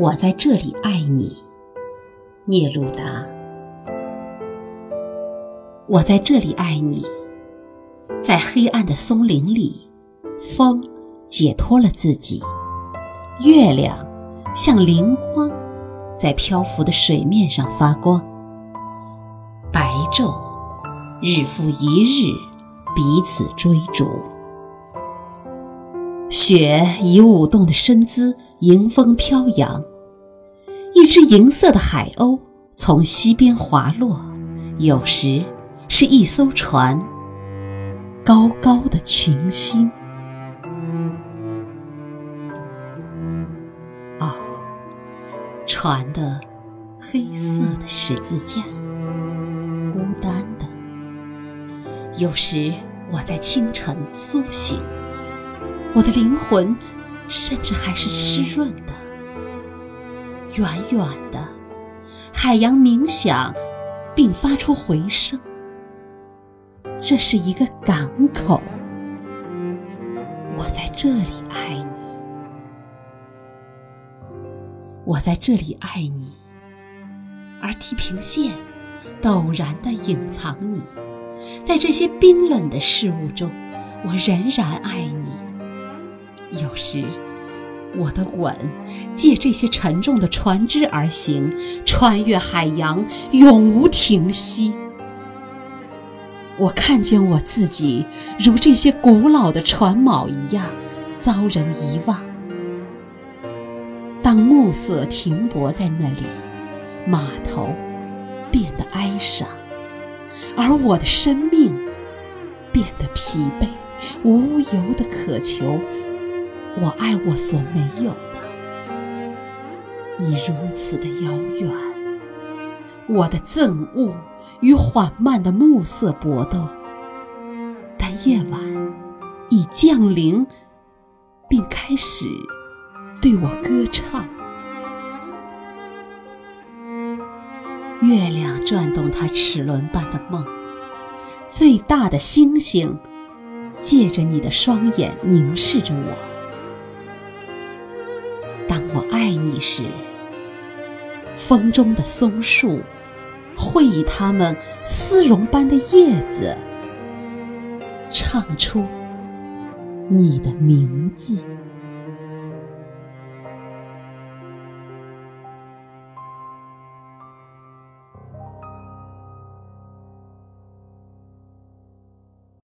我在这里爱你，聂鲁达。我在这里爱你，在黑暗的松林里，风解脱了自己，月亮像灵光，在漂浮的水面上发光。白昼日复一日，彼此追逐。雪以舞动的身姿迎风飘扬，一只银色的海鸥从西边滑落，有时是一艘船，高高的群星。哦，船的黑色的十字架，孤单的。有时我在清晨苏醒。我的灵魂，甚至还是湿润的。远远的，海洋鸣响，并发出回声。这是一个港口。我在这里爱你，我在这里爱你。而地平线陡然的隐藏你，在这些冰冷的事物中，我仍然爱你。有时，我的吻借这些沉重的船只而行，穿越海洋，永无停息。我看见我自己如这些古老的船锚一样，遭人遗忘。当暮色停泊在那里，码头变得哀伤，而我的生命变得疲惫，无由的渴求。我爱我所没有的，你如此的遥远。我的憎恶与缓慢的暮色搏斗，但夜晚已降临，并开始对我歌唱。月亮转动它齿轮般的梦，最大的星星借着你的双眼凝视着我。当我爱你时，风中的松树会以它们丝绒般的叶子唱出你的名字。